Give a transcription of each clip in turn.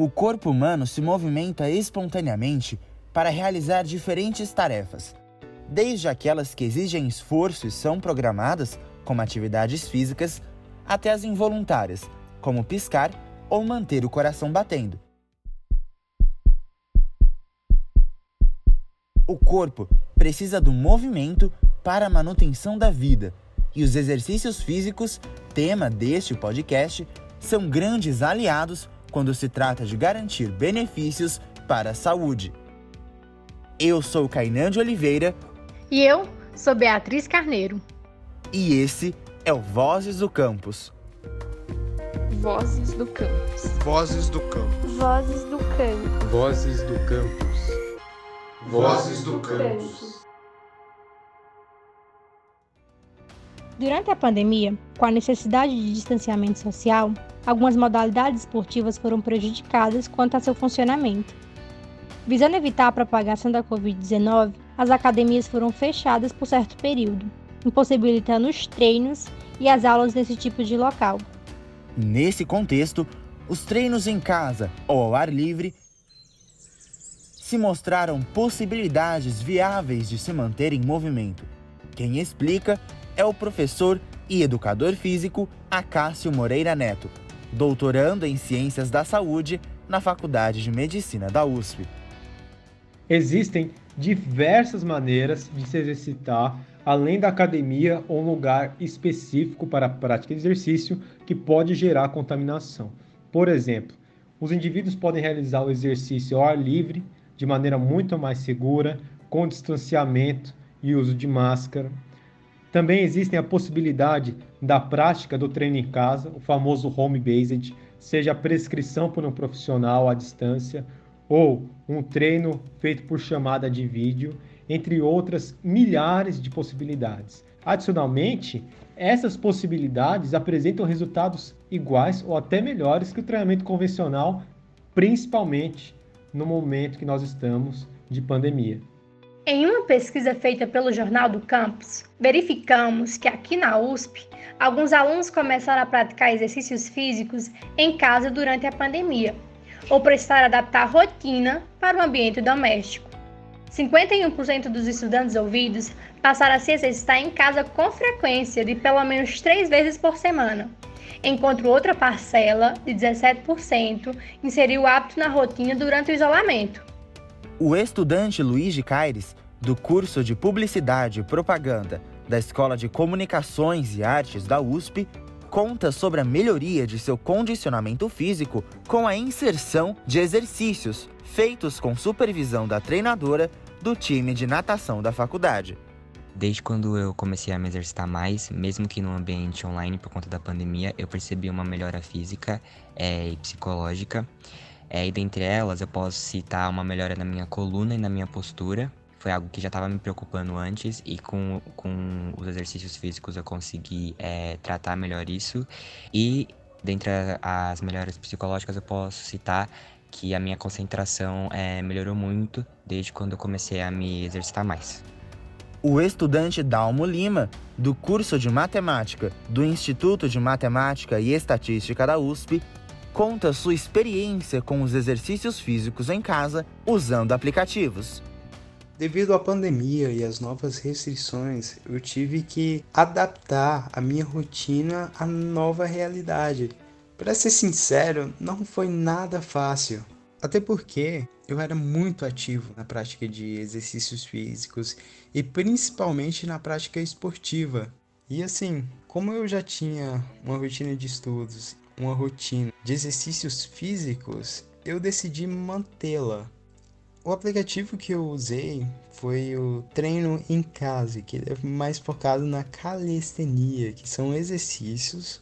O corpo humano se movimenta espontaneamente para realizar diferentes tarefas, desde aquelas que exigem esforço e são programadas, como atividades físicas, até as involuntárias, como piscar ou manter o coração batendo. O corpo precisa do movimento para a manutenção da vida, e os exercícios físicos, tema deste podcast, são grandes aliados quando se trata de garantir benefícios para a saúde. Eu sou Kainan de Oliveira. E eu sou Beatriz Carneiro. E esse é o Vozes do Campus. Vozes do Campus. Vozes do Campus. Vozes do Campus. Vozes do Campus. Vozes do Campus. Durante a pandemia, com a necessidade de distanciamento social, algumas modalidades esportivas foram prejudicadas quanto a seu funcionamento. Visando evitar a propagação da Covid-19, as academias foram fechadas por certo período, impossibilitando os treinos e as aulas nesse tipo de local. Nesse contexto, os treinos em casa ou ao ar livre se mostraram possibilidades viáveis de se manter em movimento. Quem explica é o professor e educador físico Acácio Moreira Neto, doutorando em Ciências da Saúde na Faculdade de Medicina da USP. Existem diversas maneiras de se exercitar além da academia ou lugar específico para a prática de exercício que pode gerar contaminação. Por exemplo, os indivíduos podem realizar o exercício ao ar livre de maneira muito mais segura, com distanciamento e uso de máscara, também existem a possibilidade da prática do treino em casa, o famoso home-based, seja a prescrição por um profissional à distância ou um treino feito por chamada de vídeo, entre outras milhares de possibilidades. Adicionalmente, essas possibilidades apresentam resultados iguais ou até melhores que o treinamento convencional, principalmente no momento que nós estamos de pandemia. Em uma pesquisa feita pelo Jornal do Campus, verificamos que aqui na USP, alguns alunos começaram a praticar exercícios físicos em casa durante a pandemia, ou precisaram adaptar a rotina para o ambiente doméstico. 51% dos estudantes ouvidos passaram a se exercitar em casa com frequência de pelo menos três vezes por semana, enquanto outra parcela, de 17%, inseriu o hábito na rotina durante o isolamento. O estudante Luiz Caires, do curso de Publicidade e Propaganda da Escola de Comunicações e Artes da USP, conta sobre a melhoria de seu condicionamento físico com a inserção de exercícios feitos com supervisão da treinadora do time de natação da faculdade. Desde quando eu comecei a me exercitar mais, mesmo que no ambiente online por conta da pandemia, eu percebi uma melhora física é, e psicológica. É, e dentre elas, eu posso citar uma melhora na minha coluna e na minha postura. Foi algo que já estava me preocupando antes e com, com os exercícios físicos eu consegui é, tratar melhor isso. E dentre as melhoras psicológicas eu posso citar que a minha concentração é, melhorou muito desde quando eu comecei a me exercitar mais. O estudante Dalmo Lima, do curso de matemática do Instituto de Matemática e Estatística da USP, conta sua experiência com os exercícios físicos em casa usando aplicativos. Devido à pandemia e às novas restrições, eu tive que adaptar a minha rotina à nova realidade. Para ser sincero, não foi nada fácil. Até porque eu era muito ativo na prática de exercícios físicos e principalmente na prática esportiva. E assim, como eu já tinha uma rotina de estudos uma rotina de exercícios físicos, eu decidi mantê-la. O aplicativo que eu usei foi o Treino em Casa, que é mais focado na calistenia, que são exercícios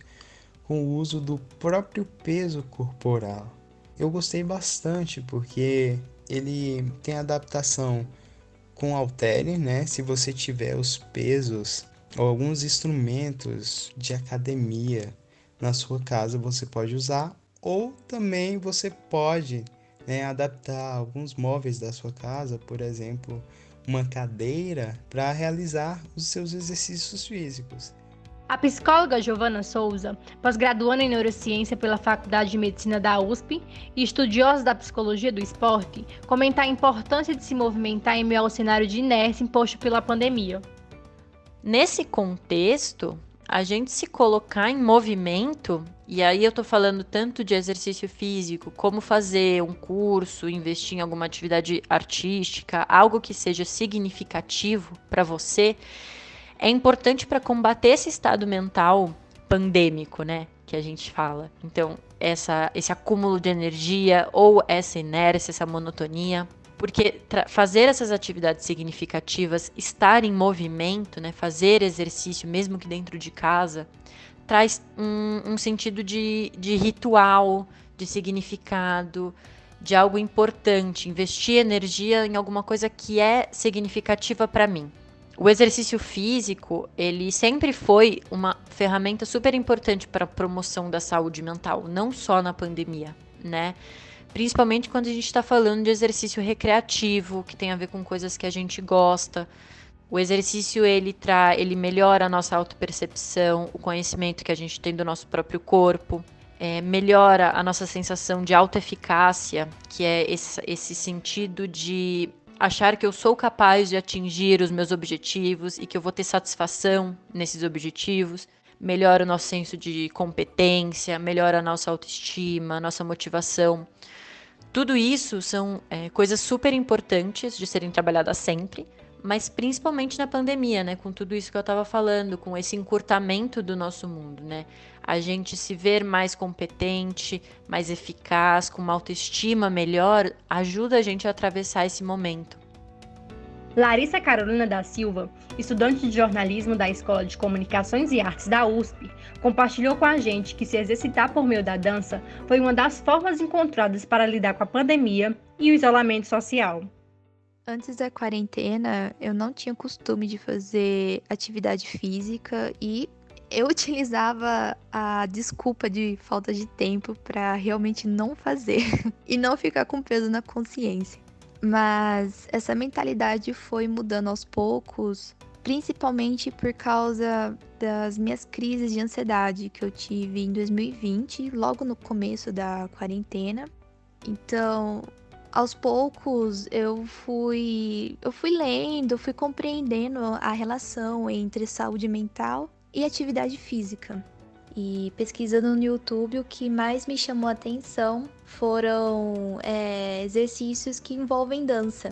com o uso do próprio peso corporal. Eu gostei bastante porque ele tem adaptação com halter, né? Se você tiver os pesos ou alguns instrumentos de academia na sua casa você pode usar, ou também você pode né, adaptar alguns móveis da sua casa, por exemplo, uma cadeira, para realizar os seus exercícios físicos. A psicóloga Giovana Souza, pós-graduanda em neurociência pela Faculdade de Medicina da USP e estudiosa da psicologia do esporte, comenta a importância de se movimentar em meio ao cenário de inércia imposto pela pandemia. Nesse contexto, a gente se colocar em movimento, e aí eu tô falando tanto de exercício físico, como fazer um curso, investir em alguma atividade artística, algo que seja significativo para você é importante para combater esse estado mental pandêmico, né? Que a gente fala. Então, essa, esse acúmulo de energia ou essa inércia, essa monotonia. Porque fazer essas atividades significativas, estar em movimento, né, fazer exercício, mesmo que dentro de casa, traz um, um sentido de, de ritual, de significado, de algo importante. Investir energia em alguma coisa que é significativa para mim o exercício físico, ele sempre foi uma ferramenta super importante para a promoção da saúde mental, não só na pandemia, né? Principalmente quando a gente está falando de exercício recreativo, que tem a ver com coisas que a gente gosta. O exercício ele traz, ele melhora a nossa autopercepção, o conhecimento que a gente tem do nosso próprio corpo, é, melhora a nossa sensação de autoeficácia, que é esse, esse sentido de achar que eu sou capaz de atingir os meus objetivos e que eu vou ter satisfação nesses objetivos, melhora o nosso senso de competência, melhora a nossa autoestima, nossa motivação. Tudo isso são é, coisas super importantes de serem trabalhadas sempre, mas principalmente na pandemia, né? Com tudo isso que eu estava falando, com esse encurtamento do nosso mundo, né? A gente se ver mais competente, mais eficaz, com uma autoestima melhor, ajuda a gente a atravessar esse momento. Larissa Carolina da Silva, estudante de jornalismo da Escola de Comunicações e Artes da USP, compartilhou com a gente que se exercitar por meio da dança foi uma das formas encontradas para lidar com a pandemia e o isolamento social. Antes da quarentena, eu não tinha costume de fazer atividade física e eu utilizava a desculpa de falta de tempo para realmente não fazer e não ficar com peso na consciência. Mas essa mentalidade foi mudando aos poucos, principalmente por causa das minhas crises de ansiedade que eu tive em 2020, logo no começo da quarentena. Então, aos poucos eu fui eu fui lendo, fui compreendendo a relação entre saúde mental e atividade física. E pesquisando no YouTube, o que mais me chamou a atenção foram é, exercícios que envolvem dança.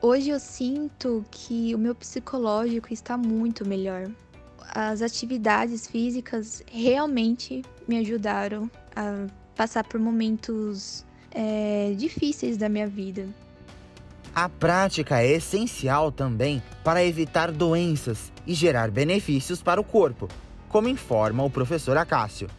Hoje eu sinto que o meu psicológico está muito melhor. As atividades físicas realmente me ajudaram a passar por momentos é, difíceis da minha vida. A prática é essencial também para evitar doenças e gerar benefícios para o corpo, como informa o professor Acácio.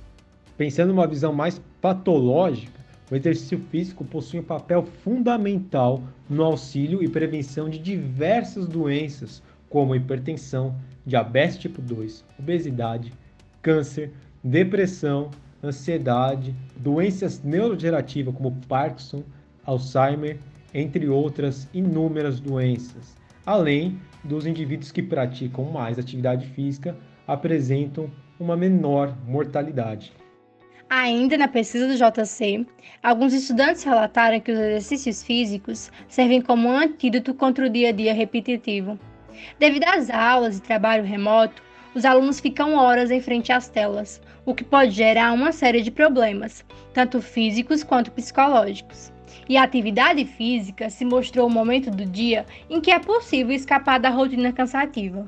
Pensando numa visão mais patológica, o exercício físico possui um papel fundamental no auxílio e prevenção de diversas doenças, como hipertensão, diabetes tipo 2, obesidade, câncer, depressão, ansiedade, doenças neurodegenerativas como Parkinson, Alzheimer, entre outras inúmeras doenças. Além dos indivíduos que praticam mais atividade física apresentam uma menor mortalidade. Ainda na pesquisa do JC, alguns estudantes relataram que os exercícios físicos servem como um antídoto contra o dia a dia repetitivo. Devido às aulas e trabalho remoto, os alunos ficam horas em frente às telas, o que pode gerar uma série de problemas, tanto físicos quanto psicológicos. E a atividade física se mostrou o momento do dia em que é possível escapar da rotina cansativa.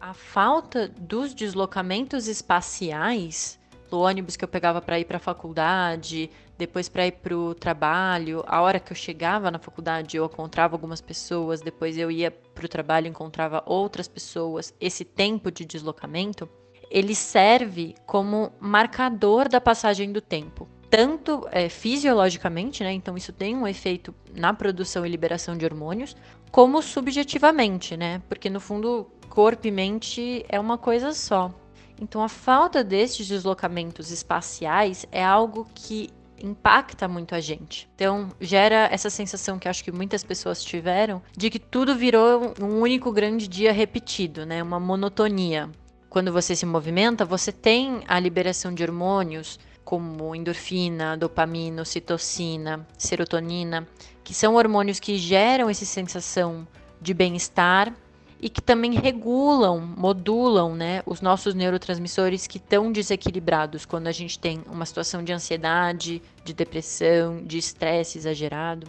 A falta dos deslocamentos espaciais, do ônibus que eu pegava para ir para a faculdade, depois para ir para o trabalho, a hora que eu chegava na faculdade eu encontrava algumas pessoas, depois eu ia para o trabalho e encontrava outras pessoas. Esse tempo de deslocamento ele serve como marcador da passagem do tempo. Tanto é, fisiologicamente, né? Então isso tem um efeito na produção e liberação de hormônios, como subjetivamente, né? Porque no fundo, corpo e mente é uma coisa só. Então a falta desses deslocamentos espaciais é algo que impacta muito a gente. Então, gera essa sensação que acho que muitas pessoas tiveram de que tudo virou um único grande dia repetido, né? Uma monotonia. quando você se movimenta, você tem a liberação de hormônios como endorfina, dopamina, ocitocina, serotonina, que são hormônios que geram essa sensação de bem-estar e que também regulam, modulam né, os nossos neurotransmissores que estão desequilibrados quando a gente tem uma situação de ansiedade, de depressão, de estresse exagerado.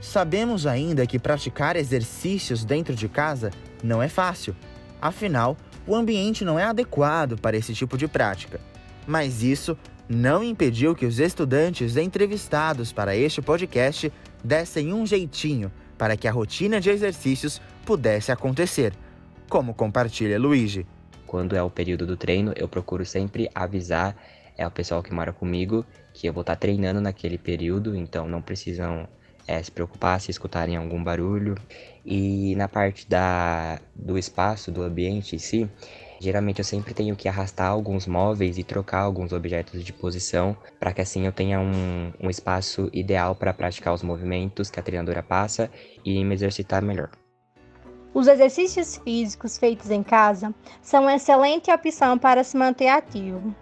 Sabemos ainda que praticar exercícios dentro de casa não é fácil. Afinal, o ambiente não é adequado para esse tipo de prática. Mas isso não impediu que os estudantes entrevistados para este podcast dessem um jeitinho para que a rotina de exercícios pudesse acontecer, como compartilha Luigi. Quando é o período do treino, eu procuro sempre avisar é, o pessoal que mora comigo que eu vou estar treinando naquele período, então não precisam é, se preocupar se escutarem algum barulho. E na parte da, do espaço, do ambiente em si, geralmente eu sempre tenho que arrastar alguns móveis e trocar alguns objetos de posição para que assim eu tenha um, um espaço ideal para praticar os movimentos que a treinadora passa e me exercitar melhor. Os exercícios físicos feitos em casa são uma excelente opção para se manter ativo.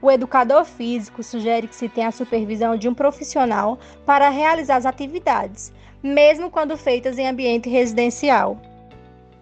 O educador físico sugere que se tenha a supervisão de um profissional para realizar as atividades, mesmo quando feitas em ambiente residencial.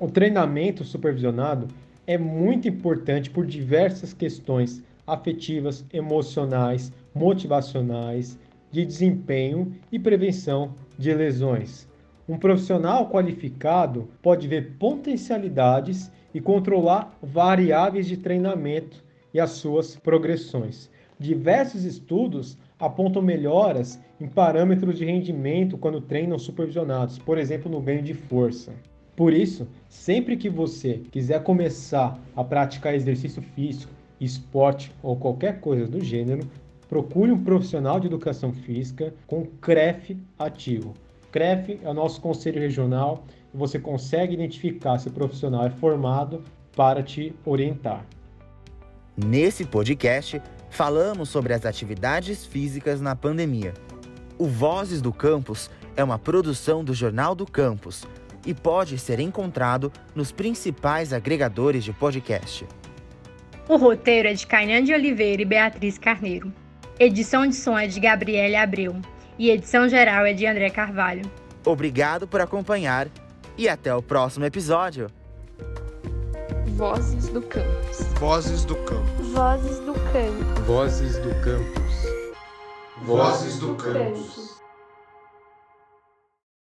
O treinamento supervisionado é muito importante por diversas questões afetivas, emocionais, motivacionais, de desempenho e prevenção de lesões. Um profissional qualificado pode ver potencialidades e controlar variáveis de treinamento e as suas progressões. Diversos estudos apontam melhoras em parâmetros de rendimento quando treinam supervisionados, por exemplo, no ganho de força. Por isso, sempre que você quiser começar a praticar exercício físico, esporte ou qualquer coisa do gênero, procure um profissional de educação física com CREF ativo. CREF é o nosso conselho regional e você consegue identificar se o profissional é formado para te orientar. Nesse podcast, falamos sobre as atividades físicas na pandemia. O Vozes do Campus é uma produção do Jornal do Campus e pode ser encontrado nos principais agregadores de podcast. O roteiro é de Cainan de Oliveira e Beatriz Carneiro. Edição de som é de Gabriele Abreu e edição geral é de André Carvalho. Obrigado por acompanhar e até o próximo episódio. Vozes do Campus. Vozes do Campus. Vozes do Campus. Vozes do Campus. Vozes do Campus.